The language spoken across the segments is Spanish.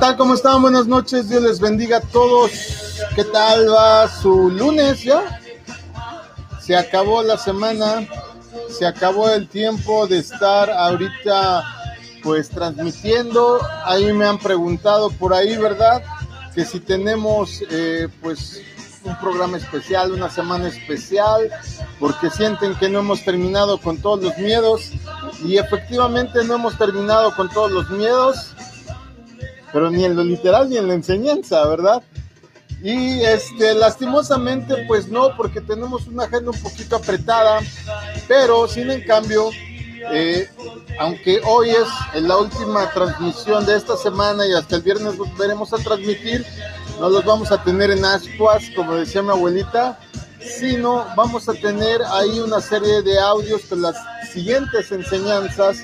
¿Qué tal? ¿Cómo están? Buenas noches. Dios les bendiga a todos. ¿Qué tal va su lunes ya? Se acabó la semana. Se acabó el tiempo de estar ahorita pues transmitiendo. Ahí me han preguntado por ahí, ¿verdad? Que si tenemos eh, pues un programa especial, una semana especial, porque sienten que no hemos terminado con todos los miedos. Y efectivamente no hemos terminado con todos los miedos, pero ni en lo literal ni en la enseñanza, ¿verdad? Y este, lastimosamente, pues no, porque tenemos una agenda un poquito apretada, pero sin en cambio, eh, aunque hoy es la última transmisión de esta semana y hasta el viernes volveremos a transmitir, no los vamos a tener en ascuas, como decía mi abuelita, sino vamos a tener ahí una serie de audios con las siguientes enseñanzas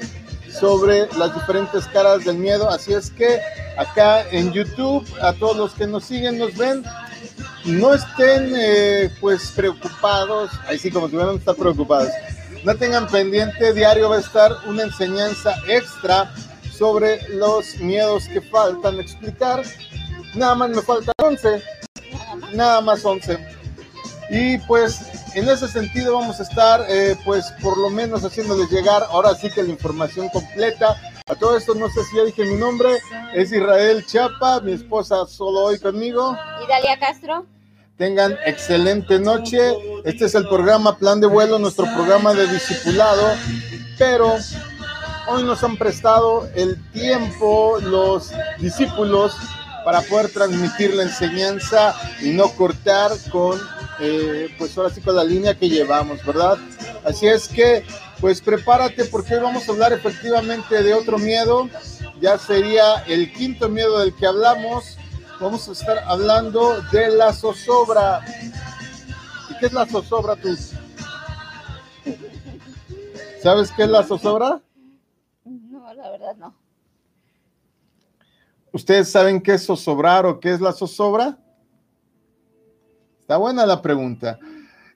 sobre las diferentes caras del miedo. Así es que acá en YouTube, a todos los que nos siguen, nos ven, no estén eh, pues preocupados, ahí sí como si hubieran estar preocupados, no tengan pendiente, diario va a estar una enseñanza extra sobre los miedos que faltan explicar. Nada más me faltan 11, nada más 11. Y pues en ese sentido vamos a estar eh, pues por lo menos haciéndoles llegar ahora sí que la información completa. A todo esto no sé si ya dije mi nombre, es Israel Chapa, mi esposa solo hoy conmigo. Y Dalia Castro. Tengan excelente noche. Este es el programa Plan de Vuelo, nuestro programa de discipulado, pero hoy nos han prestado el tiempo los discípulos para poder transmitir la enseñanza y no cortar con eh, pues ahora sí con la línea que llevamos, ¿verdad? Así es que, pues prepárate porque hoy vamos a hablar efectivamente de otro miedo, ya sería el quinto miedo del que hablamos, vamos a estar hablando de la zozobra. ¿Y qué es la zozobra tú? ¿Sabes qué es la zozobra? No, la verdad no. ¿Ustedes saben qué es zozobrar o qué es la zozobra? Está buena la pregunta.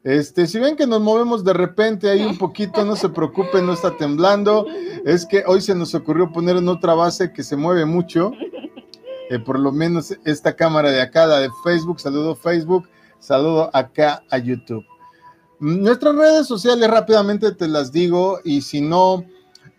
Este, si ven que nos movemos de repente ahí un poquito, no se preocupen, no está temblando. Es que hoy se nos ocurrió poner en otra base que se mueve mucho. Eh, por lo menos esta cámara de acá, la de Facebook. Saludo Facebook, saludo acá a YouTube. Nuestras redes sociales rápidamente te las digo y si no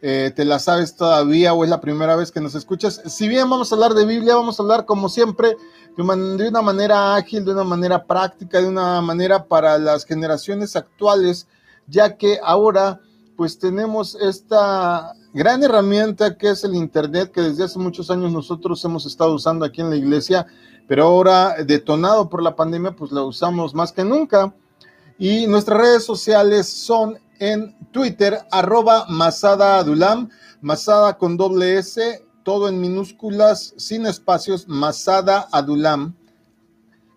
eh, te las sabes todavía o es la primera vez que nos escuchas, si bien vamos a hablar de Biblia, vamos a hablar como siempre de una manera ágil, de una manera práctica, de una manera para las generaciones actuales, ya que ahora pues tenemos esta gran herramienta que es el Internet, que desde hace muchos años nosotros hemos estado usando aquí en la iglesia, pero ahora detonado por la pandemia, pues la usamos más que nunca. Y nuestras redes sociales son en Twitter, arroba Masada Adulam, Masada con doble S, todo en minúsculas, sin espacios, Masada Adulam.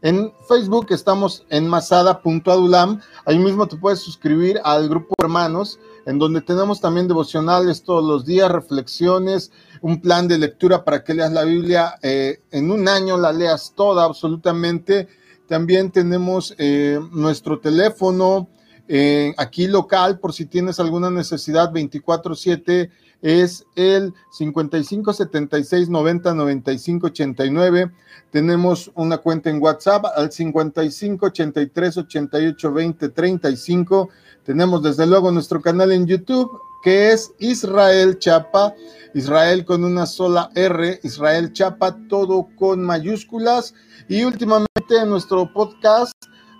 En Facebook estamos en masada.adulam. Ahí mismo te puedes suscribir al grupo Hermanos, en donde tenemos también devocionales todos los días, reflexiones, un plan de lectura para que leas la Biblia eh, en un año, la leas toda absolutamente. También tenemos eh, nuestro teléfono eh, aquí local, por si tienes alguna necesidad, 24-7 es el 55 76 90 95 89. Tenemos una cuenta en WhatsApp al 55 83 88 20 35. Tenemos desde luego nuestro canal en YouTube que es Israel Chapa, Israel con una sola R, Israel Chapa, todo con mayúsculas. Y últimamente en nuestro podcast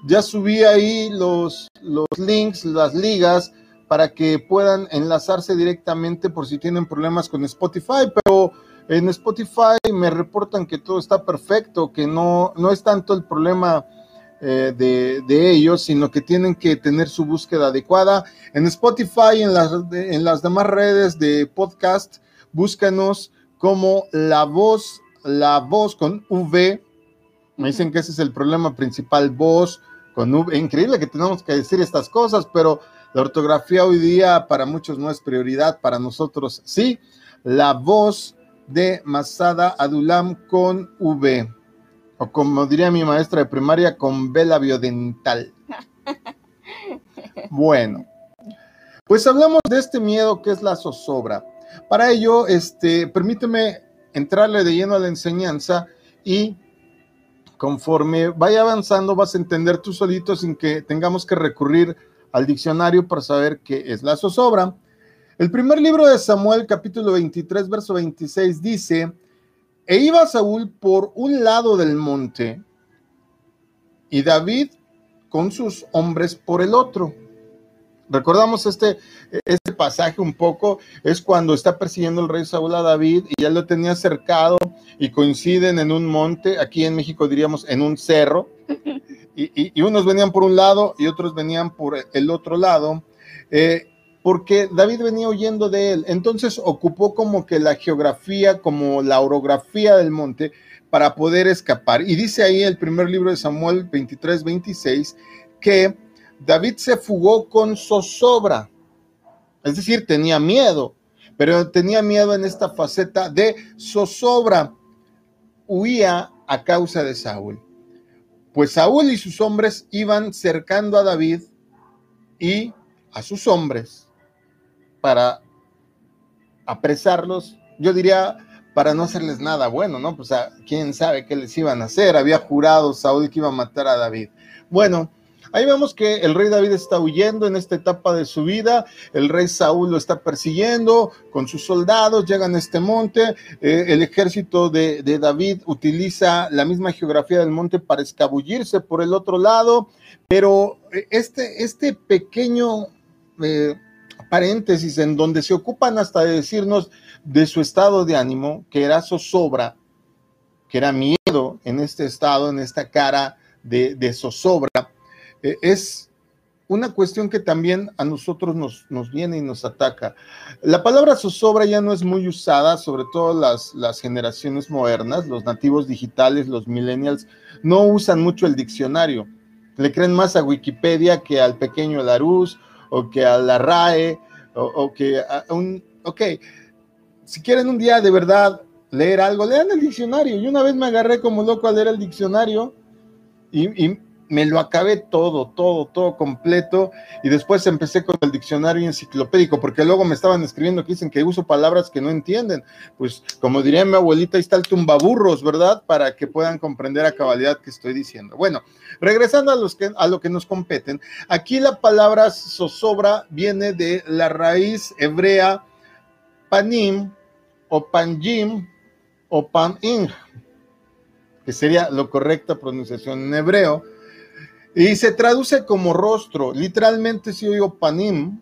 ya subí ahí los, los links, las ligas para que puedan enlazarse directamente por si tienen problemas con Spotify, pero en Spotify me reportan que todo está perfecto, que no, no es tanto el problema eh, de, ellos, sino que tienen que tener su búsqueda adecuada. En Spotify, en las, en las demás redes de podcast, búscanos como La Voz, La Voz con V. Me dicen que ese es el problema principal, voz con V. Increíble que tenemos que decir estas cosas, pero la ortografía hoy día para muchos no es prioridad, para nosotros sí. La voz de Masada Adulam con V, o como diría mi maestra de primaria, con vela biodental. Bueno, pues hablamos de este miedo que es la zozobra. Para ello, este, permíteme entrarle de lleno a la enseñanza y conforme vaya avanzando vas a entender tú solito sin que tengamos que recurrir al diccionario para saber qué es la zozobra. El primer libro de Samuel, capítulo 23, verso 26, dice, e iba Saúl por un lado del monte y David con sus hombres por el otro. Recordamos este, este pasaje un poco, es cuando está persiguiendo el rey Saúl a David y ya lo tenía cercado y coinciden en un monte, aquí en México diríamos en un cerro, y, unos venían por un lado y otros venían por el otro lado, eh, porque David venía huyendo de él. Entonces ocupó como que la geografía, como la orografía del monte para poder escapar. Y dice ahí el primer libro de Samuel 23, 26, que David se fugó con zozobra, es decir, tenía miedo, pero tenía miedo en esta faceta de zozobra. Huía a causa de Saúl. Pues Saúl y sus hombres iban cercando a David y a sus hombres para apresarlos, yo diría para no hacerles nada bueno, ¿no? Pues a quién sabe qué les iban a hacer. Había jurado Saúl que iba a matar a David. Bueno, Ahí vemos que el rey David está huyendo en esta etapa de su vida, el rey Saúl lo está persiguiendo con sus soldados, llegan a este monte, eh, el ejército de, David utiliza la misma geografía del monte para escabullirse por el otro lado, pero eh, este, este pequeño eh, paréntesis en donde se ocupan hasta de decirnos de su estado de ánimo, que era zozobra, que era miedo en este estado, en esta cara de, de zozobra, eh, es una cuestión que también a nosotros nos, nos, viene y nos ataca. La palabra zozobra ya no es muy usada, sobre todo las, las generaciones modernas, los nativos digitales, los millennials, no usan mucho el diccionario. Le creen más a Wikipedia que al pequeño Larus o que a la RAE o, que a un... Ok, si quieren un día de verdad leer algo, lean el diccionario. Y una vez me agarré como loco a leer el diccionario y me lo acabé todo, todo, todo completo y después empecé con el diccionario enciclopédico porque luego me estaban escribiendo que dicen que uso palabras que no entienden. Pues como diría mi abuelita, ahí está el tumbaburros, ¿verdad? Para que puedan comprender a cabalidad que estoy diciendo. Bueno, regresando a, los que, a lo que nos competen, aquí la palabra zozobra viene de la raíz hebrea panim o panjim o panim, que sería la correcta pronunciación en hebreo y se traduce como rostro. Literalmente, si yo digo panim,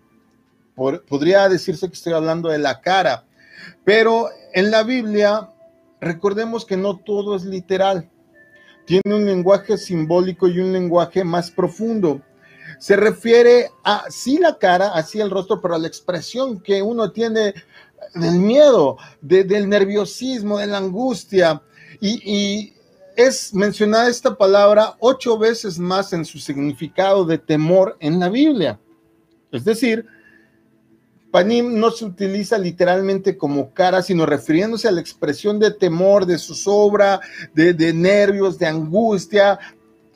podría decirse que estoy hablando de la cara. Pero en la Biblia, recordemos que no todo es literal. Tiene un lenguaje simbólico y un lenguaje más profundo. Se refiere a, sí, la cara, así el rostro, pero a la expresión que uno tiene del miedo, del nerviosismo, de la angustia. y es mencionada esta palabra ocho veces más en su significado de temor en la Biblia. Es decir, panim no se utiliza literalmente como cara, sino refiriéndose a la expresión de temor, de zozobra, de, de nervios, de angustia.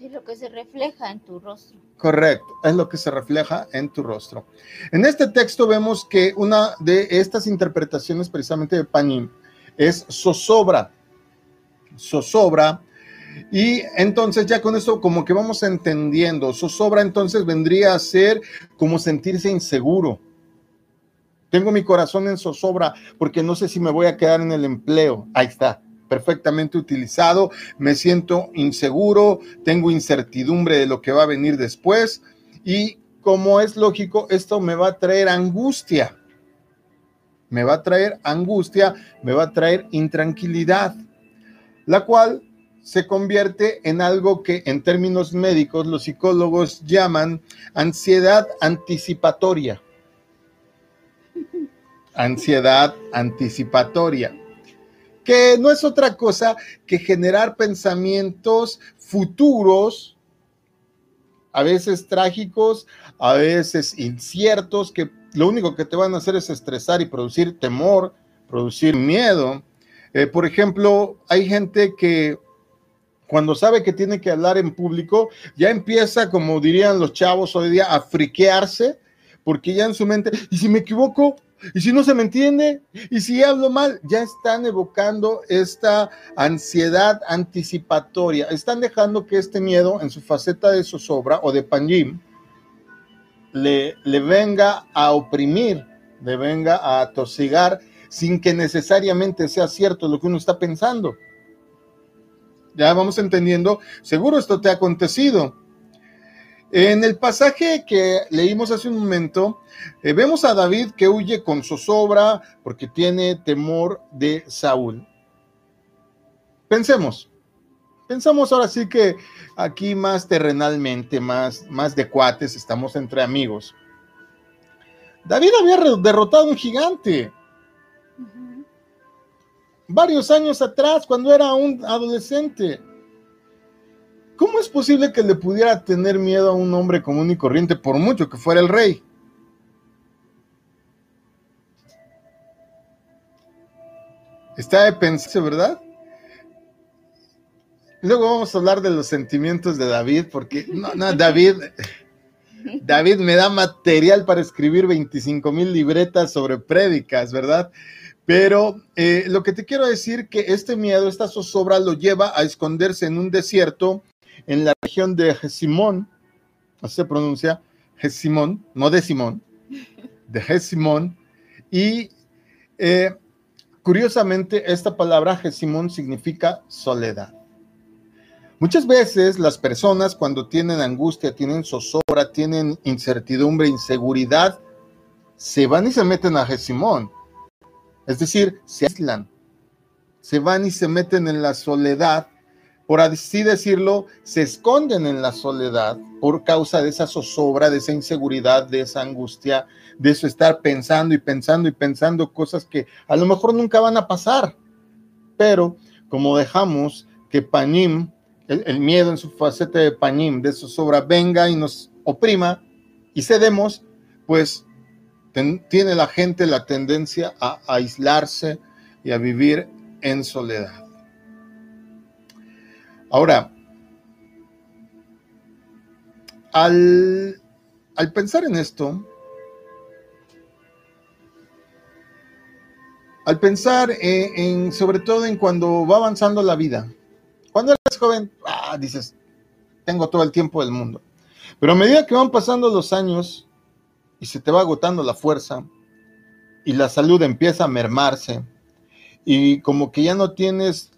Es lo que se refleja en tu rostro. Correcto, es lo que se refleja en tu rostro. En este texto vemos que una de estas interpretaciones precisamente de panim es zozobra. Zozobra y entonces ya con eso como que vamos entendiendo, zozobra entonces vendría a ser como sentirse inseguro. Tengo mi corazón en zozobra porque no sé si me voy a quedar en el empleo. Ahí está, perfectamente utilizado. Me siento inseguro, tengo incertidumbre de lo que va a venir después y como es lógico, esto me va a traer angustia. Me va a traer angustia, me va a traer intranquilidad, la cual se convierte en algo que en términos médicos los psicólogos llaman ansiedad anticipatoria. Ansiedad anticipatoria, que no es otra cosa que generar pensamientos futuros, a veces trágicos, a veces inciertos, que lo único que te van a hacer es estresar y producir temor, producir miedo. Eh, por ejemplo, hay gente que cuando sabe que tiene que hablar en público, ya empieza, como dirían los chavos hoy día, a friquearse, porque ya en su mente, y si me equivoco, ¿Y si no se me entiende? ¿Y si hablo mal? Ya están evocando esta ansiedad anticipatoria. Están dejando que este miedo en su faceta de zozobra o de panjim le, le venga a oprimir, le venga a atosigar sin que necesariamente sea cierto lo que uno está pensando. Ya vamos entendiendo, seguro esto te ha acontecido. En el pasaje que leímos hace un momento, eh, vemos a David que huye con zozobra porque tiene temor de Saúl. Pensemos, pensamos ahora sí que aquí más terrenalmente, más, más de cuates, estamos entre amigos. David había derrotado a un gigante varios años atrás, cuando era un adolescente. ¿Cómo es posible que le pudiera tener miedo a un hombre común y corriente por mucho que fuera el rey? Está de pensarse, ¿verdad? Luego vamos a hablar de los sentimientos de David, porque no, no, David, David me da material para escribir 25 mil libretas sobre prédicas, ¿verdad? Pero eh, lo que te quiero decir que este miedo, esta zozobra lo lleva a esconderse en un desierto en la región de Gesimón, así se pronuncia, Gesimón, no de Simón, de Gesimón, y eh, curiosamente esta palabra Gesimón significa soledad. Muchas veces las personas cuando tienen angustia, tienen zozobra, tienen incertidumbre, inseguridad, se van y se meten a Gesimón es decir, se aíslan, se van y se meten en la soledad, por así decirlo, se esconden en la soledad por causa de esa zozobra, de esa inseguridad, de esa angustia, de eso estar pensando y pensando y pensando cosas que a lo mejor nunca van a pasar. Pero como dejamos que Panim, el, miedo en su faceta de Panim, de zozobra, venga y nos oprima y cedemos, pues tiene la gente la tendencia a aislarse y a vivir en soledad. Ahora, al, pensar en esto, al pensar en, sobre todo en cuando va avanzando la vida, cuando eres joven, ah, dices, tengo todo el tiempo del mundo. Pero a medida que van pasando los años, y se te va agotando la fuerza y la salud empieza a mermarse y como que ya no tienes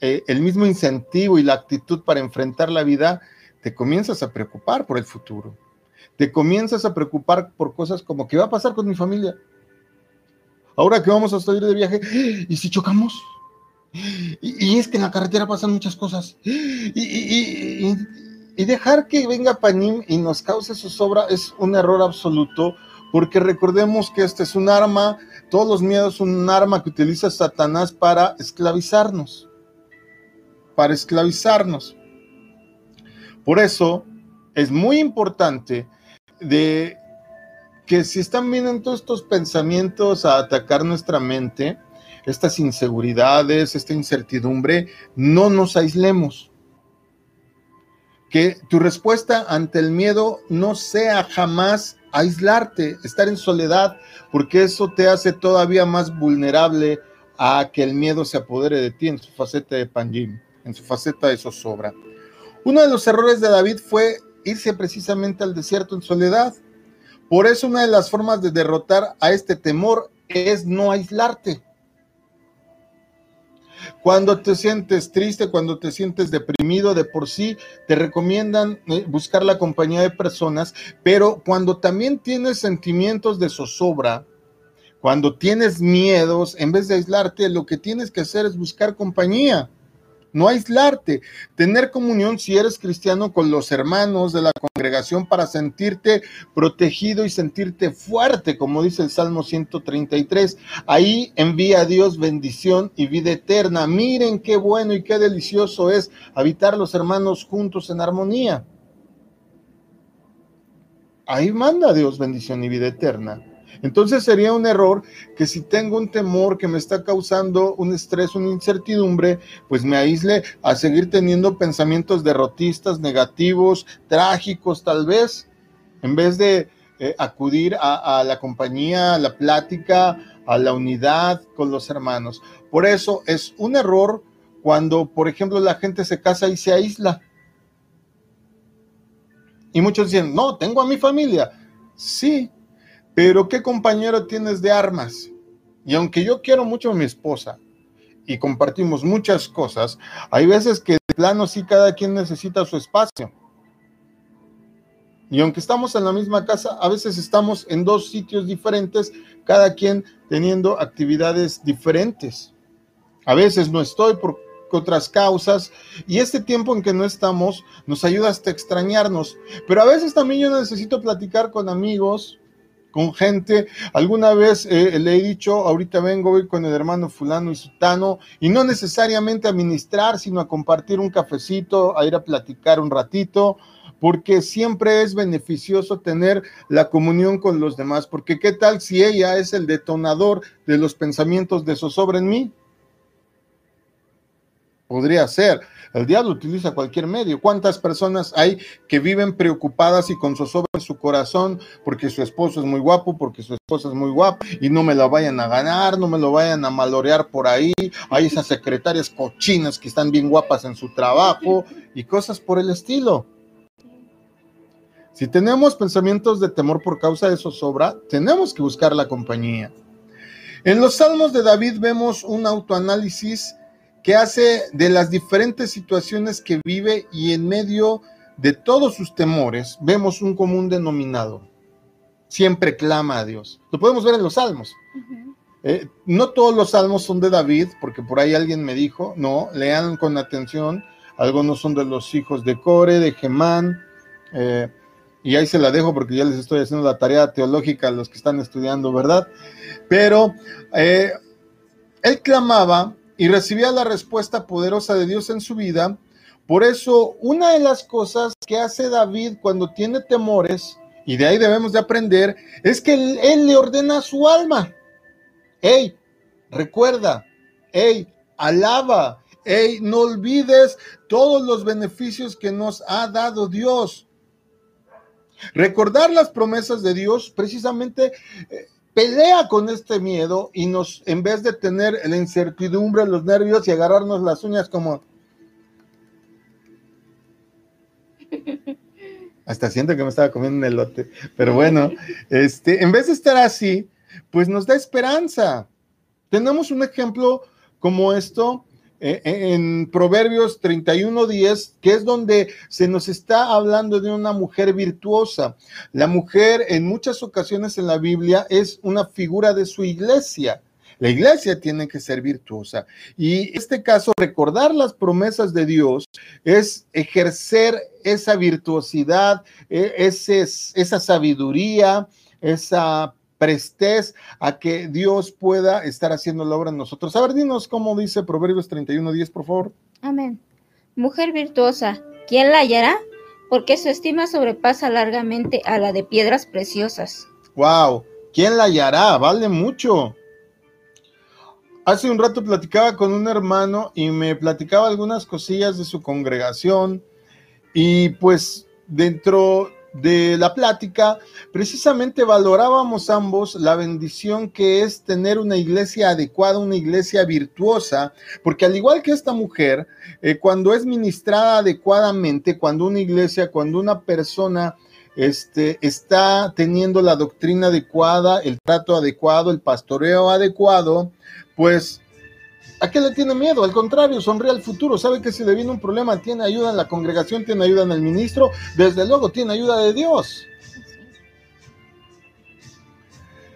eh, el mismo incentivo y la actitud para enfrentar la vida, te comienzas a preocupar por el futuro. Te comienzas a preocupar por cosas como qué va a pasar con mi familia. Ahora que vamos a salir de viaje, ¿y si chocamos? Y, es que en la carretera pasan muchas cosas. y, dejar que venga Panim y nos cause su sobra es un error absoluto, porque recordemos que este es un arma, todos los miedos son un arma que utiliza Satanás para esclavizarnos, para esclavizarnos. Por eso es muy importante de que si están viendo todos estos pensamientos a atacar nuestra mente, estas inseguridades, esta incertidumbre, no nos aislemos que tu respuesta ante el miedo no sea jamás aislarte, estar en soledad, porque eso te hace todavía más vulnerable a que el miedo se apodere de ti en su faceta de panjim, en su faceta de zozobra. Uno de los errores de David fue irse precisamente al desierto en soledad. Por eso una de las formas de derrotar a este temor es no aislarte. Cuando te sientes triste, cuando te sientes deprimido de por sí, te recomiendan eh, buscar la compañía de personas, pero cuando también tienes sentimientos de zozobra, cuando tienes miedos, en vez de aislarte, lo que tienes que hacer es buscar compañía no aislarte, tener comunión si eres cristiano con los hermanos de la congregación para sentirte protegido y sentirte fuerte, como dice el Salmo 133. Ahí envía a Dios bendición y vida eterna. Miren qué bueno y qué delicioso es habitar los hermanos juntos en armonía. Ahí manda Dios bendición y vida eterna. Entonces sería un error que si tengo un temor que me está causando un estrés, una incertidumbre, pues me aísle a seguir teniendo pensamientos derrotistas, negativos, trágicos tal vez, en vez de eh, acudir a, a la compañía, a la plática, a la unidad con los hermanos. Por eso es un error cuando, por ejemplo, la gente se casa y se aísla. Y muchos dicen, no, tengo a mi familia. Sí, pero ¿qué compañero tienes de armas? Y aunque yo quiero mucho a mi esposa y compartimos muchas cosas, hay veces que de plano sí cada quien necesita su espacio. Y aunque estamos en la misma casa, a veces estamos en dos sitios diferentes, cada quien teniendo actividades diferentes. A veces no estoy por otras causas y este tiempo en que no estamos nos ayuda hasta extrañarnos. Pero a veces también yo necesito platicar con amigos, con gente. Alguna vez eh, le he dicho, ahorita vengo hoy con el hermano fulano y sutano, y no necesariamente a ministrar, sino a compartir un cafecito, a ir a platicar un ratito, porque siempre es beneficioso tener la comunión con los demás, porque qué tal si ella es el detonador de los pensamientos de zozobra en mí. Podría ser. El diablo utiliza cualquier medio. ¿Cuántas personas hay que viven preocupadas y con zozobra en su corazón porque su esposo es muy guapo, porque su esposa es muy guapa y no me lo vayan a ganar, no me lo vayan a malorear por ahí? Hay esas secretarias cochinas que están bien guapas en su trabajo y cosas por el estilo. Si tenemos pensamientos de temor por causa de zozobra, tenemos que buscar la compañía. En los salmos de David vemos un autoanálisis que hace de las diferentes situaciones que vive y en medio de todos sus temores vemos un común denominador. Siempre clama a Dios. Lo podemos ver en los salmos. Eh, no todos los salmos son de David, porque por ahí alguien me dijo, no, lean con atención. Algunos son de los hijos de Core, de Gemán, eh, y ahí se la dejo porque ya les estoy haciendo la tarea teológica a los que están estudiando, ¿verdad? Pero eh, él clamaba y recibía la respuesta poderosa de Dios en su vida. Por eso, una de las cosas que hace David cuando tiene temores, y de ahí debemos de aprender, es que él, él le ordena a su alma. Hey, recuerda, hey, alaba, hey, no olvides todos los beneficios que nos ha dado Dios. Recordar las promesas de Dios precisamente eh, pelea con este miedo y nos, en vez de tener la incertidumbre, los nervios y agarrarnos las uñas como... Hasta siento que me estaba comiendo un elote. Pero bueno, este, en vez de estar así, pues nos da esperanza. Tenemos un ejemplo como esto en Proverbios 31:10, que es donde se nos está hablando de una mujer virtuosa. La mujer en muchas ocasiones en la Biblia es una figura de su iglesia. La iglesia tiene que ser virtuosa. Y en este caso, recordar las promesas de Dios es ejercer esa virtuosidad, e, esa sabiduría, esa prestes a que Dios pueda estar haciendo la obra en nosotros. A ver, dinos cómo dice Proverbios 31, 10, por favor. Amén. Mujer virtuosa, ¿quién la hallará? Porque su estima sobrepasa largamente a la de piedras preciosas. Wow, ¿quién la hallará? Vale mucho. Hace un rato platicaba con un hermano y me platicaba algunas cosillas de su congregación y pues dentro de la plática, precisamente valorábamos ambos la bendición que es tener una iglesia adecuada, una iglesia virtuosa, porque al igual que esta mujer, eh, cuando es ministrada adecuadamente, cuando una iglesia, cuando una persona este, está teniendo la doctrina adecuada, el trato adecuado, el pastoreo adecuado, pues ¿A qué le tiene miedo? Al contrario, sonríe al futuro. Sabe que si le viene un problema, tiene ayuda en la congregación, tiene ayuda en el ministro, desde luego tiene ayuda de Dios.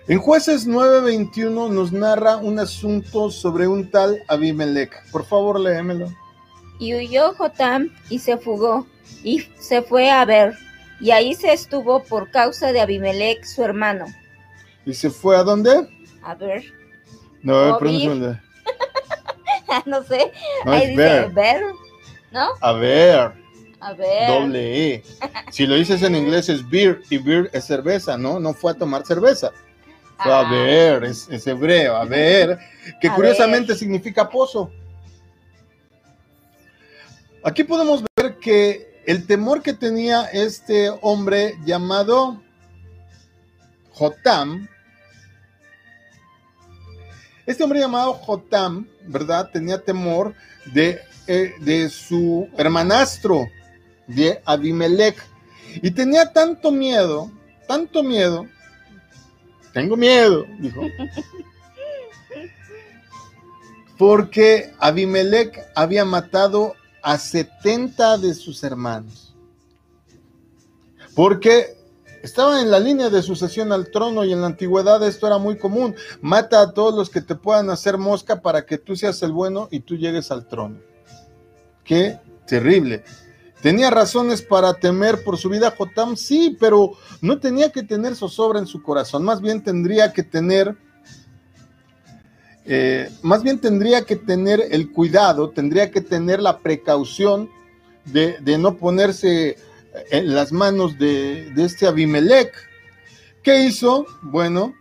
En jueces 9:21 nos narra un asunto sobre un tal Abimelech. Por favor, léemelo. Y huyó Jotam y se fugó y se fue a ver. Y ahí se estuvo por causa de Abimelech, su hermano. ¿Y se fue a dónde? A ver. No, pronto. no sé. Ahí dice ver. ¿no? A ver. A ver. Doble E. Si lo dices en inglés es beer y beer es cerveza, ¿no? No fue a tomar cerveza. Fue a Ah. ver, es, es hebreo, a ver, que A curiosamente ver. significa pozo. Aquí podemos ver que el temor que tenía este hombre llamado Jotam, este hombre llamado Jotam, ¿verdad? Tenía temor de, eh, de su hermanastro, de Abimelech. Y tenía tanto miedo, tanto miedo, tengo miedo, dijo. Porque Abimelech había matado a 70 de sus hermanos. Porque estaba en la línea de sucesión al trono y en la antigüedad esto era muy común. Mata a todos los que te puedan hacer mosca para que tú seas el bueno y tú llegues al trono. Qué terrible. ¿Tenía razones para temer por su vida Jotam? Sí, pero no tenía que tener zozobra en su corazón. Más bien tendría que tener, eh, más bien tendría que tener el cuidado, tendría que tener la precaución de, de no ponerse en las manos de, este Abimelech. ¿Qué hizo? Bueno,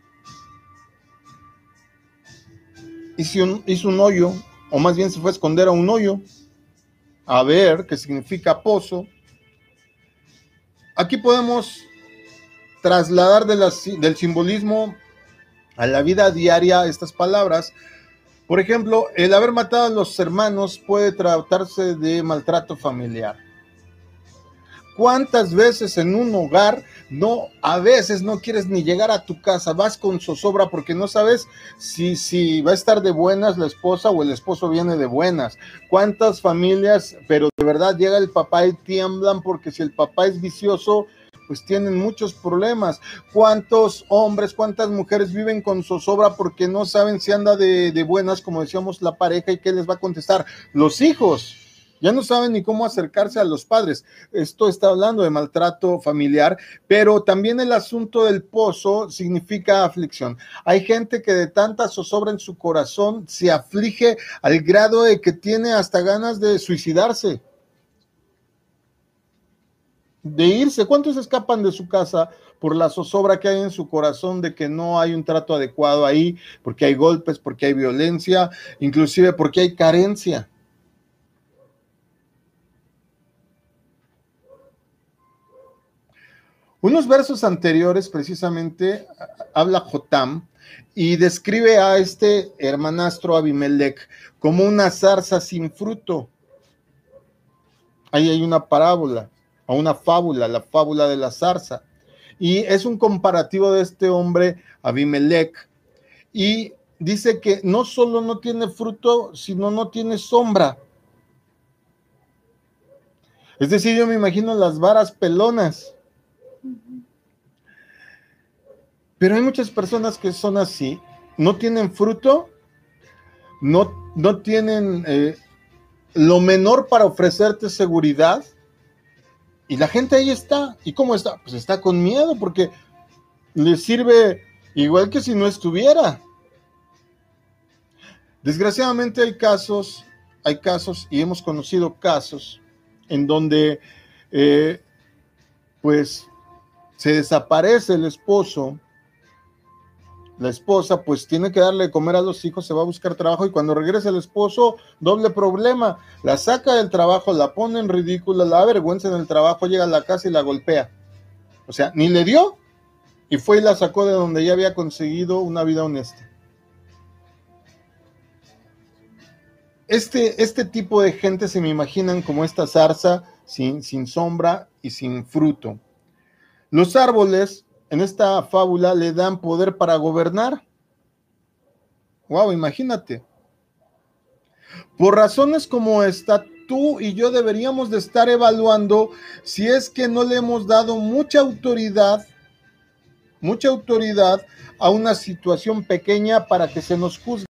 hizo un, hizo un hoyo, o más bien se fue a esconder a un hoyo, a ver qué significa pozo. Aquí podemos trasladar del simbolismo a la vida diaria estas palabras. Por ejemplo, el haber matado a los hermanos puede tratarse de maltrato familiar ¿Cuántas veces en un hogar no, a veces no quieres ni llegar a tu casa, vas con zozobra porque no sabes si, si va a estar de buenas la esposa o el esposo viene de buenas? ¿Cuántas familias, pero de verdad llega el papá y tiemblan porque si el papá es vicioso, pues tienen muchos problemas. ¿Cuántos hombres, cuántas mujeres viven con zozobra porque no saben si anda de, de buenas, como decíamos, la pareja y qué les va a contestar? Los hijos ya no saben ni cómo acercarse a los padres. Esto está hablando de maltrato familiar, pero también el asunto del pozo significa aflicción. Hay gente que de tanta zozobra en su corazón se aflige al grado de que tiene hasta ganas de suicidarse, de irse. ¿Cuántos escapan de su casa por la zozobra que hay en su corazón de que no hay un trato adecuado ahí, porque hay golpes, porque hay violencia, inclusive porque hay carencia? Unos versos anteriores, precisamente, habla Jotam y describe a este hermanastro Abimelech como una zarza sin fruto. Ahí hay una parábola o una fábula, la fábula de la zarza. Y es un comparativo de este hombre Abimelech. Y dice que no solo no tiene fruto, sino no tiene sombra. Es decir, yo me imagino las varas pelonas pero hay muchas personas que son así, no tienen fruto, no, no tienen eh, lo menor para ofrecerte seguridad. Y la gente ahí está. ¿Y cómo está? Pues está con miedo porque le sirve igual que si no estuviera. Desgraciadamente hay casos, hay casos y hemos conocido casos en donde eh, pues se desaparece el esposo, la esposa pues tiene que darle de comer a los hijos, se va a buscar trabajo y cuando regresa el esposo, doble problema, la saca del trabajo, la pone en ridícula, la avergüenza en el trabajo, llega a la casa y la golpea. O sea, ni le dio y fue y la sacó de donde ya había conseguido una vida honesta. Este, este tipo de gente se me imaginan como esta zarza sin, sin sombra y sin fruto. Los árboles en esta fábula le dan poder para gobernar. Wow, imagínate. Por razones como esta, tú y yo deberíamos de estar evaluando si es que no le hemos dado mucha autoridad, mucha autoridad a una situación pequeña para que se nos juzgue.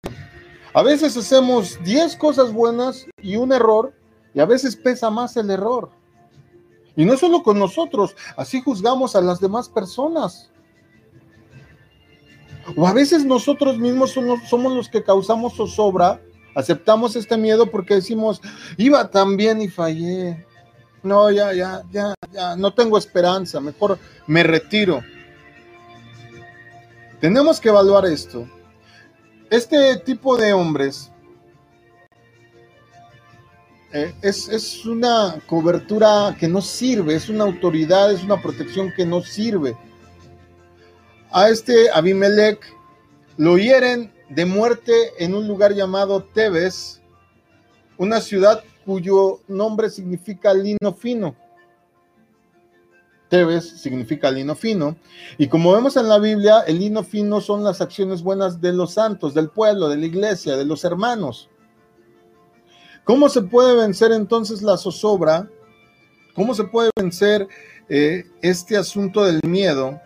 A veces hacemos 10 cosas buenas y un error, y a veces pesa más el error. Y no solo con nosotros, así juzgamos a las demás personas. O a veces nosotros mismos somos, los que causamos zozobra, aceptamos este miedo porque decimos, iba tan bien y fallé. No, ya, ya, ya, ya, no tengo esperanza, mejor me retiro. Tenemos que evaluar esto. Este tipo de hombres eh, es, una cobertura que no sirve, es una autoridad, es una protección que no sirve. a este Abimelech lo hieren de muerte en un lugar llamado Tebes, una ciudad cuyo nombre significa lino fino. Tebes significa lino fino. Y como vemos en la Biblia, el lino fino son las acciones buenas de los santos, del pueblo, de la iglesia, de los hermanos. ¿Cómo se puede vencer entonces la zozobra? ¿Cómo se puede vencer eh, este asunto del miedo?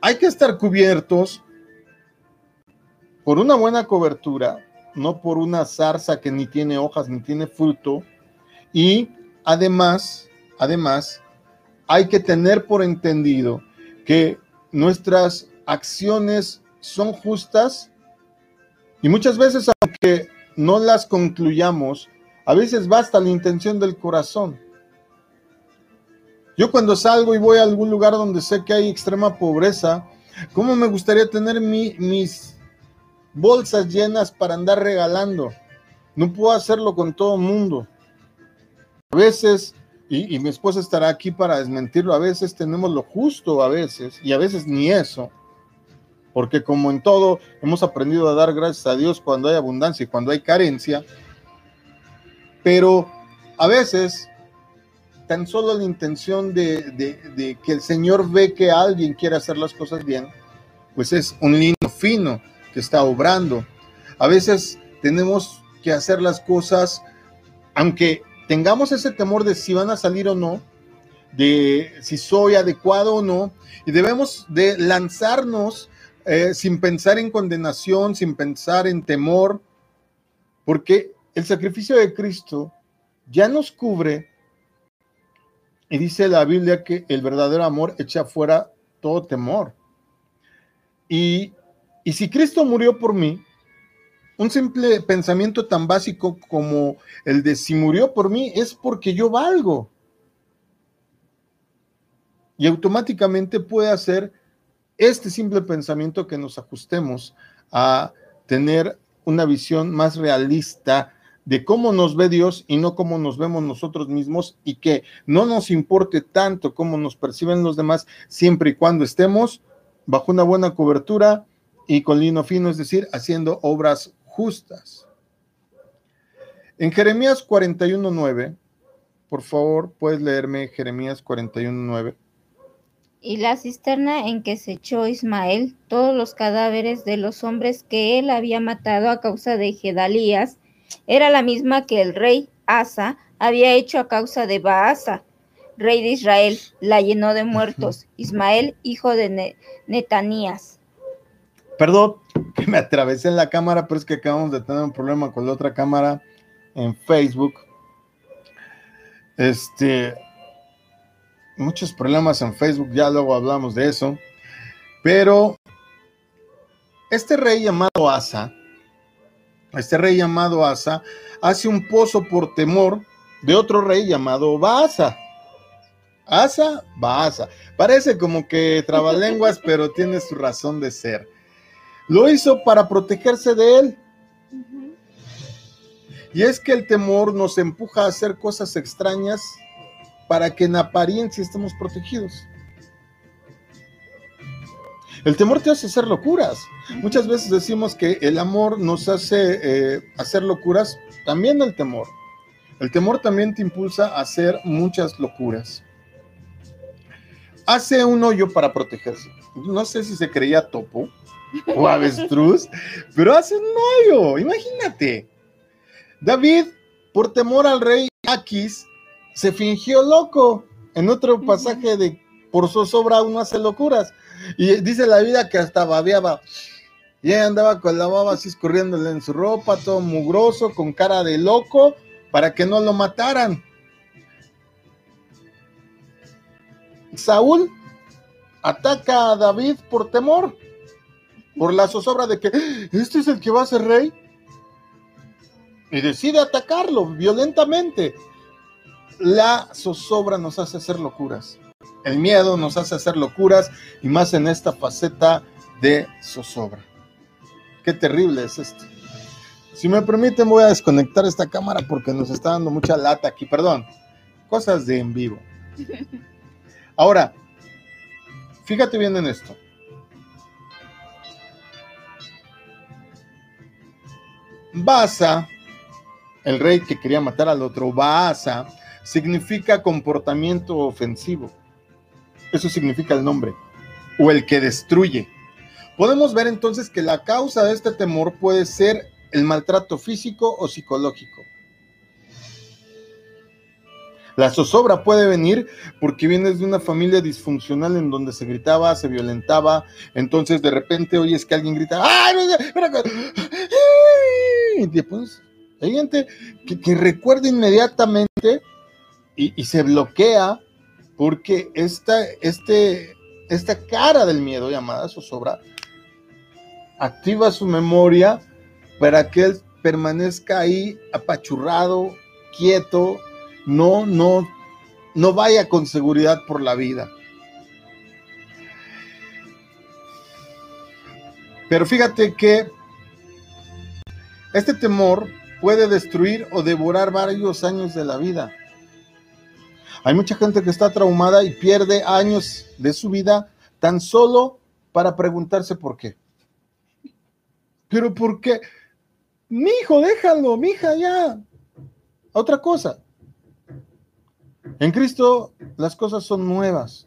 Hay que estar cubiertos por una buena cobertura, no por una zarza que ni tiene hojas ni tiene fruto. Y además, además, hay que tener por entendido que nuestras acciones son justas y muchas veces, aunque no las concluyamos, a veces basta la intención del corazón. Yo cuando salgo y voy a algún lugar donde sé que hay extrema pobreza, ¿cómo me gustaría tener mis bolsas llenas para andar regalando? No puedo hacerlo con todo el mundo. A veces y, mi esposa estará aquí para desmentirlo. A veces tenemos lo justo, a veces, y a veces ni eso. Porque como en todo, hemos aprendido a dar gracias a Dios cuando hay abundancia y cuando hay carencia. Pero a veces, tan solo la intención de, que el Señor ve que alguien quiere hacer las cosas bien, pues es un lino fino que está obrando. A veces tenemos que hacer las cosas, aunque tengamos ese temor de si van a salir o no, de si soy adecuado o no, y debemos de lanzarnos eh, sin pensar en condenación, sin pensar en temor, porque el sacrificio de Cristo ya nos cubre y dice la Biblia que el verdadero amor echa fuera todo temor. Y, y si Cristo murió por mí, un simple pensamiento tan básico como el de si murió por mí es porque yo valgo. Y automáticamente puede hacer este simple pensamiento que nos ajustemos a tener una visión más realista de cómo nos ve Dios y no cómo nos vemos nosotros mismos y que no nos importe tanto cómo nos perciben los demás siempre y cuando estemos bajo una buena cobertura y con lino fino, es decir, haciendo obras justas. En Jeremías 41.9, por favor, puedes leerme Jeremías 41.9. Y la cisterna en que se echó Ismael todos los cadáveres de los hombres que él había matado a causa de Gedalías, era la misma que el rey Asa había hecho a causa de Baasa, rey de Israel, la llenó de muertos, Ismael, hijo de Netanías. Perdón que me atravesé en la cámara, pero es que acabamos de tener un problema con la otra cámara en Facebook. Este, muchos problemas en Facebook, ya luego hablamos de eso. Pero este rey llamado Asa, este rey llamado Asa, hace un pozo por temor de otro rey llamado Baasa. Asa, Baasa. Parece como que trabalenguas, pero tiene su razón de ser. Lo hizo para protegerse de él. Y es que el temor nos empuja a hacer cosas extrañas para que en apariencia estemos protegidos. El temor te hace hacer locuras. Muchas veces decimos que el amor nos hace eh, hacer locuras, también el temor. El temor también te impulsa a hacer muchas locuras. Hace un hoyo para protegerse. No sé si se creía topo, o avestruz, pero hace un hoyo, imagínate. David, por temor al rey Aquis, se fingió loco. En otro pasaje de por zozobra uno hace locuras. Y dice la vida que hasta babeaba. Y andaba con la baba así escurriéndole en su ropa, todo mugroso, con cara de loco, para que no lo mataran. Saúl ataca a David por temor por la zozobra de que este es el que va a ser rey. Y decide atacarlo violentamente. La zozobra nos hace hacer locuras. El miedo nos hace hacer locuras y más en esta faceta de zozobra. Qué terrible es esto. Si me permiten, voy a desconectar esta cámara porque nos está dando mucha lata aquí. Perdón, cosas de en vivo. Ahora, fíjate bien en esto. Baza, el rey que quería matar al otro, Baasa, significa comportamiento ofensivo. Eso significa el nombre. O el que destruye. Podemos ver entonces que la causa de este temor puede ser el maltrato físico o psicológico. La zozobra puede venir porque vienes de una familia disfuncional en donde se gritaba, se violentaba, entonces de repente oyes que alguien grita, ¡ay! Y después hay gente que, recuerda inmediatamente y, se bloquea porque esta, este, esta cara del miedo llamada zozobra activa su memoria para que él permanezca ahí apachurrado, quieto, no, no, no vaya con seguridad por la vida. Pero fíjate que este temor puede destruir o devorar varios años de la vida. Hay mucha gente que está traumada y pierde años de su vida tan solo para preguntarse por qué. Pero ¿por qué? Mi hijo, déjalo, mi hija, ya. Otra cosa. En Cristo las cosas son nuevas.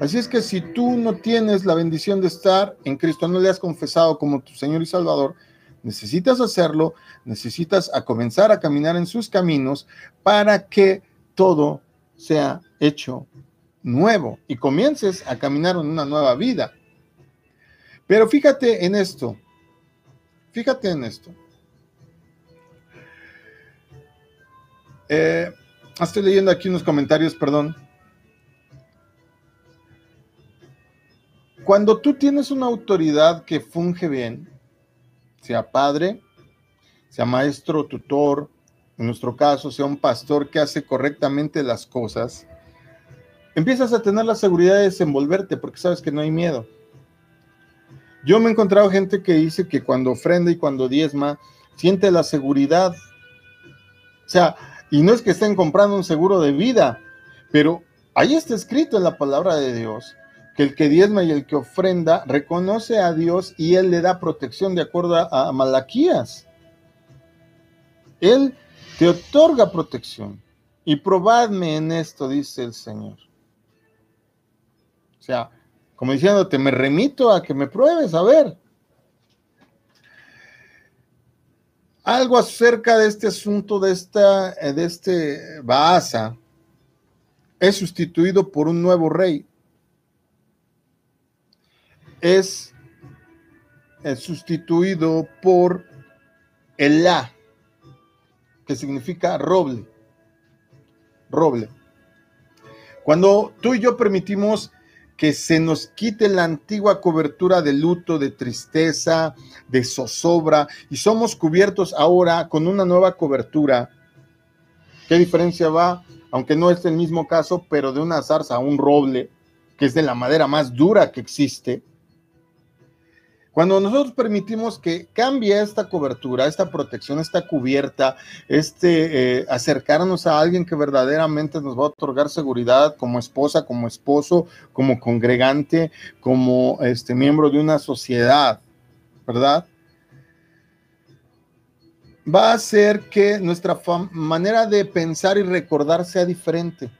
Así es que si tú no tienes la bendición de estar en Cristo, no le has confesado como tu Señor y Salvador, necesitas hacerlo, necesitas a comenzar a caminar en sus caminos para que todo sea hecho nuevo y comiences a caminar en una nueva vida. Pero fíjate en esto, fíjate en esto. Eh, Estoy leyendo aquí unos comentarios, perdón. Cuando tú tienes una autoridad que funge bien, sea padre, sea maestro, tutor, en nuestro caso, sea un pastor que hace correctamente las cosas, empiezas a tener la seguridad de desenvolverte porque sabes que no hay miedo. Yo me he encontrado gente que dice que cuando ofrenda y cuando diezma, siente la seguridad. O sea, y no es que estén comprando un seguro de vida, pero ahí está escrito en la palabra de Dios que el que diezma y el que ofrenda reconoce a Dios y Él le da protección de acuerdo a, Malaquías. Él te otorga protección. Y probadme en esto, dice el Señor. O sea, como diciéndote, me remito a que me pruebes, a ver. algo acerca de este asunto, de, esta, eh, de este Baasa, es sustituido por un nuevo rey. Es, es sustituido por Elá, que significa roble. Roble. Cuando tú y yo permitimos que se nos quite la antigua cobertura de luto, de tristeza, de zozobra, y somos cubiertos ahora con una nueva cobertura. ¿Qué diferencia va? Aunque no es el mismo caso, pero de una zarza a un roble, que es de la madera más dura que existe, cuando nosotros permitimos que cambie esta cobertura, esta protección, esta cubierta, este eh, acercarnos a alguien que verdaderamente nos va a otorgar seguridad como esposa, como esposo, como congregante, como este miembro de una sociedad, ¿verdad? Va a hacer que nuestra manera de pensar y recordar sea diferente.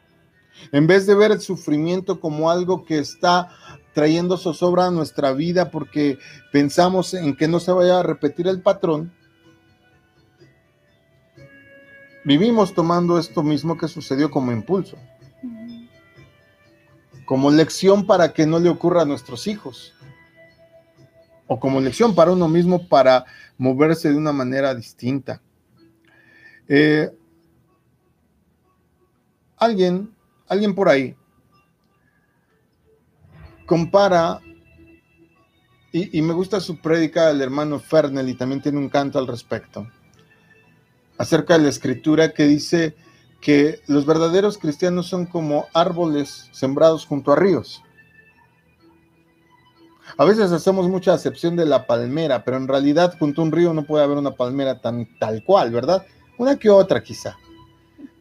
En vez de ver el sufrimiento como algo que está trayendo zozobra a nuestra vida porque pensamos en que no se vaya a repetir el patrón, vivimos tomando esto mismo que sucedió como impulso, como lección para que no le ocurra a nuestros hijos, o como lección para uno mismo para moverse de una manera distinta. Eh, alguien, alguien por ahí compara, y, me gusta su prédica del hermano Fernel y también tiene un canto al respecto, acerca de la escritura que dice que los verdaderos cristianos son como árboles sembrados junto a ríos. A veces hacemos mucha acepción de la palmera, pero en realidad junto a un río no puede haber una palmera tan tal cual, ¿verdad? Una que otra quizá.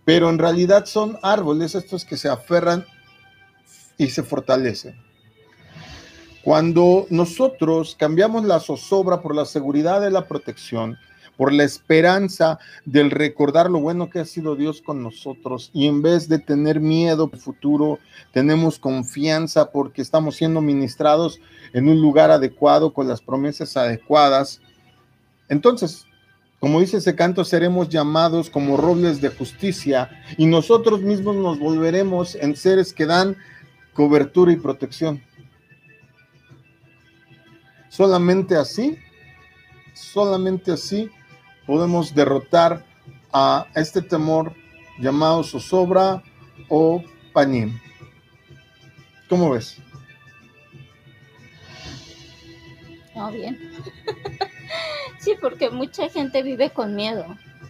Pero en realidad son árboles estos que se aferran y se fortalecen. Cuando nosotros cambiamos la zozobra por la seguridad de la protección, por la esperanza del recordar lo bueno que ha sido Dios con nosotros. Y en vez de tener miedo al futuro, tenemos confianza porque estamos siendo ministrados en un lugar adecuado, con las promesas adecuadas. Entonces, como dice ese canto, seremos llamados como robles de justicia y nosotros mismos nos volveremos en seres que dan cobertura y protección. Solamente así, solamente así podemos derrotar a este temor llamado zozobra o panim. ¿Cómo ves? No, bien. sí, porque mucha gente vive con miedo.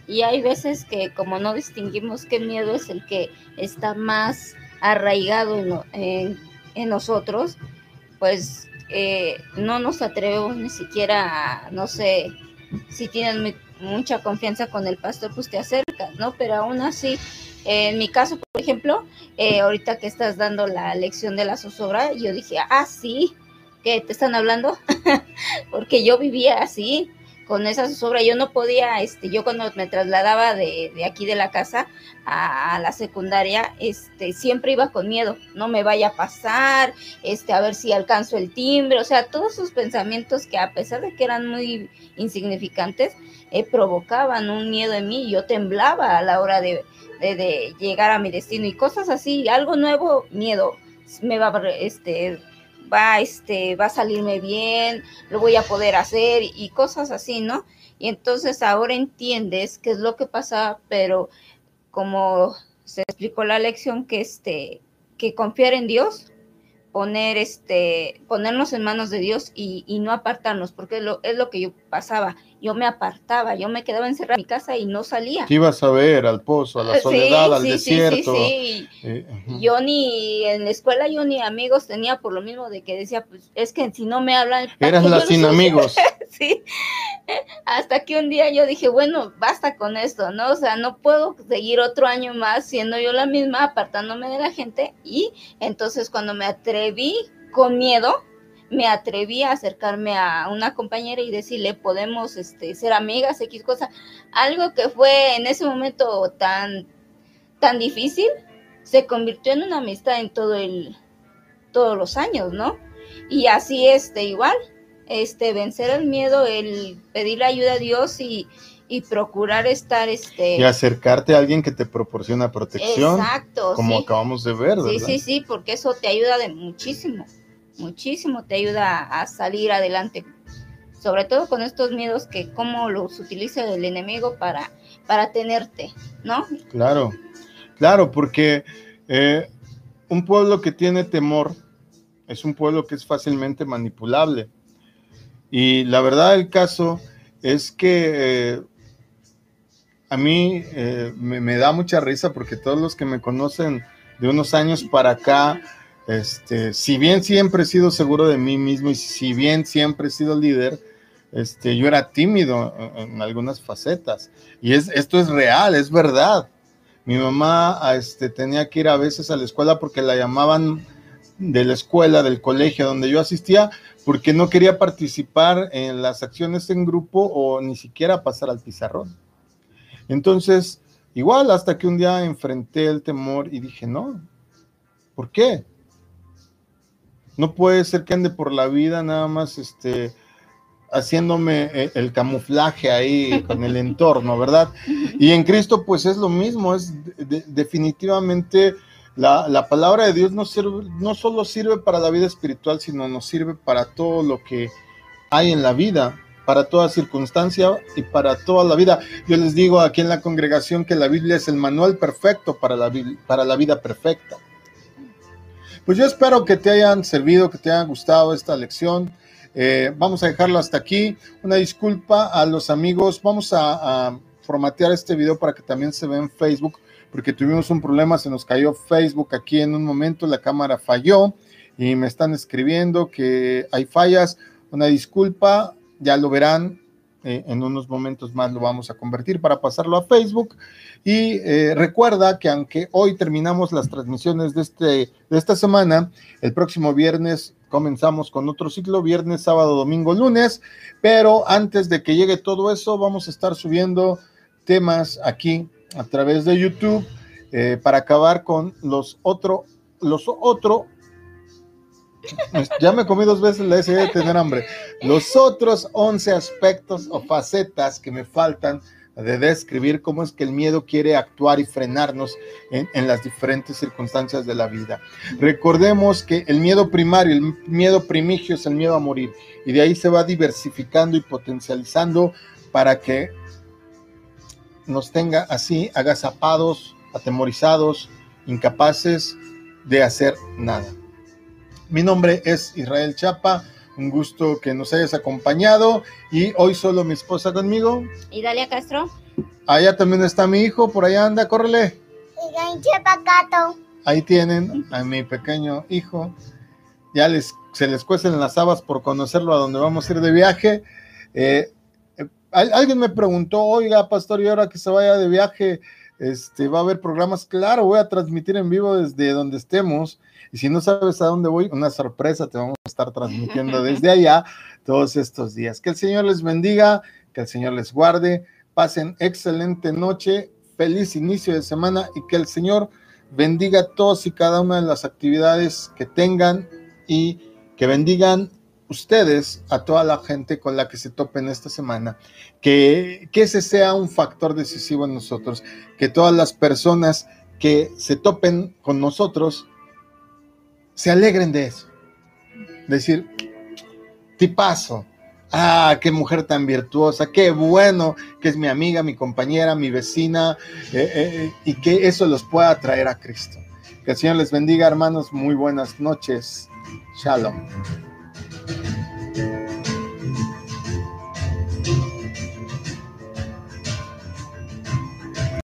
Y hay veces que como no distinguimos qué miedo es el que está más arraigado en nosotros, pues eh, no nos atrevemos ni siquiera, no sé, si tienen mucha confianza con el pastor, pues te acercas, ¿no? Pero aún así, en mi caso, por ejemplo, eh, ahorita que estás dando la lección de la zozobra, yo dije, ah, sí, que te están hablando, porque yo vivía así, con esa zozobra. Yo no podía, este, yo cuando me trasladaba de, de aquí de la casa a, la secundaria, este, siempre iba con miedo, no me vaya a pasar, este, a ver si alcanzo el timbre, o sea, todos esos pensamientos que a pesar de que eran muy insignificantes, eh, provocaban un miedo en mí, yo temblaba a la hora de, de, de, llegar a mi destino y cosas así, algo nuevo, miedo, me va a, este, va, este, va a salirme bien, lo voy a poder hacer y cosas así, ¿no? Y entonces ahora entiendes qué es lo que pasa, pero como se explicó la lección, que este, que confiar en Dios poner este, ponernos en manos de Dios y, y no apartarnos, porque es lo, es lo, que yo pasaba. Yo me apartaba, yo me quedaba encerrada en mi casa y no salía. ¿Qué ibas a ver? Al pozo, a la soledad, sí, al sí, desierto. Sí, sí, eh, yo ni en la escuela, yo ni amigos tenía por lo mismo de que decía, pues es que si no me hablan. Eras la sin amigos. sí. Hasta que un día yo dije, bueno, basta con esto, ¿no? O sea, no puedo seguir otro año más siendo yo la misma, apartándome de la gente. Y entonces cuando me atreví con miedo, me atreví a acercarme a una compañera y decirle, podemos este, ser amigas, X cosa. Algo que fue en ese momento tan, tan difícil, se convirtió en una amistad en todo el, todos los años, ¿no? Y así, este, igual, este, vencer el miedo, el pedirle ayuda a Dios y, y procurar estar este y acercarte a alguien que te proporciona protección exacto como acabamos de ver sí sí sí porque eso te ayuda de muchísimo muchísimo te ayuda a salir adelante sobre todo con estos miedos que cómo los utiliza el enemigo para para tenerte no claro claro porque eh, un pueblo que tiene temor es un pueblo que es fácilmente manipulable y la verdad del caso es que eh, a mí eh, me, da mucha risa porque todos los que me conocen de unos años para acá, este, si bien siempre he sido seguro de mí mismo y si bien siempre he sido líder, este, yo era tímido en, en algunas facetas. Y es, esto es real, es verdad. Mi mamá este, tenía que ir a veces a la escuela porque la llamaban de la escuela, del colegio donde yo asistía, porque no quería participar en las acciones en grupo o ni siquiera pasar al pizarrón. Entonces, igual hasta que un día enfrenté el temor y dije, no, ¿por qué? No puede ser que ande por la vida nada más este, haciéndome eh, el camuflaje ahí con el entorno, ¿verdad? Y en Cristo pues es lo mismo, es de, definitivamente la, la, palabra de Dios no, sirve, no solo sirve para la vida espiritual, sino nos sirve para todo lo que hay en la vida, para toda circunstancia y para toda la vida. Yo les digo aquí en la congregación que la Biblia es el manual perfecto para la, para la vida perfecta. Pues yo espero que te hayan servido, que te haya gustado esta lección. Eh, vamos a dejarlo hasta aquí. Una disculpa a los amigos. Vamos a, a formatear este video para que también se vea en Facebook porque tuvimos un problema, se nos cayó Facebook aquí en un momento, la cámara falló y me están escribiendo que hay fallas, una disculpa, ya lo verán, eh, en unos momentos más lo vamos a convertir para pasarlo a Facebook. Y eh, recuerda que aunque hoy terminamos las transmisiones de, este, de esta semana, el próximo viernes comenzamos con otro ciclo, viernes, sábado, domingo, lunes, pero antes de que llegue todo eso, vamos a estar subiendo temas aquí a través de YouTube eh, para acabar con los otro, los otro, ya me comí dos veces la S de tener hambre, los otros 11 aspectos o facetas que me faltan de describir cómo es que el miedo quiere actuar y frenarnos en, en, las diferentes circunstancias de la vida. Recordemos que el miedo primario, el miedo primigio es el miedo a morir y de ahí se va diversificando y potencializando para que nos tenga así agazapados, atemorizados, incapaces de hacer nada. Mi nombre es Israel Chapa un gusto que nos hayas acompañado y hoy solo mi esposa conmigo. ¿Y Dalia Castro? Allá también está mi hijo, por allá anda, córrele. Ahí tienen a mi pequeño hijo. Ya les, se les cuecen las habas por conocerlo a donde vamos a ir de viaje. Eh, alguien me preguntó, oiga, pastor, y ahora que se vaya de viaje, este, va a haber programas. Claro, voy a transmitir en vivo desde donde estemos. Y si no sabes a dónde voy, una sorpresa te vamos a estar transmitiendo desde allá todos estos días. Que el Señor les bendiga, que el Señor les guarde, pasen excelente noche, feliz inicio de semana y que el Señor bendiga todos y cada una de las actividades que tengan y que bendigan ustedes a toda la gente con la que se topen esta semana, que, que ese sea un factor decisivo en nosotros, que todas las personas que se topen con nosotros se alegren de eso. Decir, tipazo, ah, qué mujer tan virtuosa, qué bueno que es mi amiga, mi compañera, mi vecina, eh, eh, y que eso los pueda traer a Cristo. Que el Señor les bendiga, hermanos. Muy buenas noches. Shalom.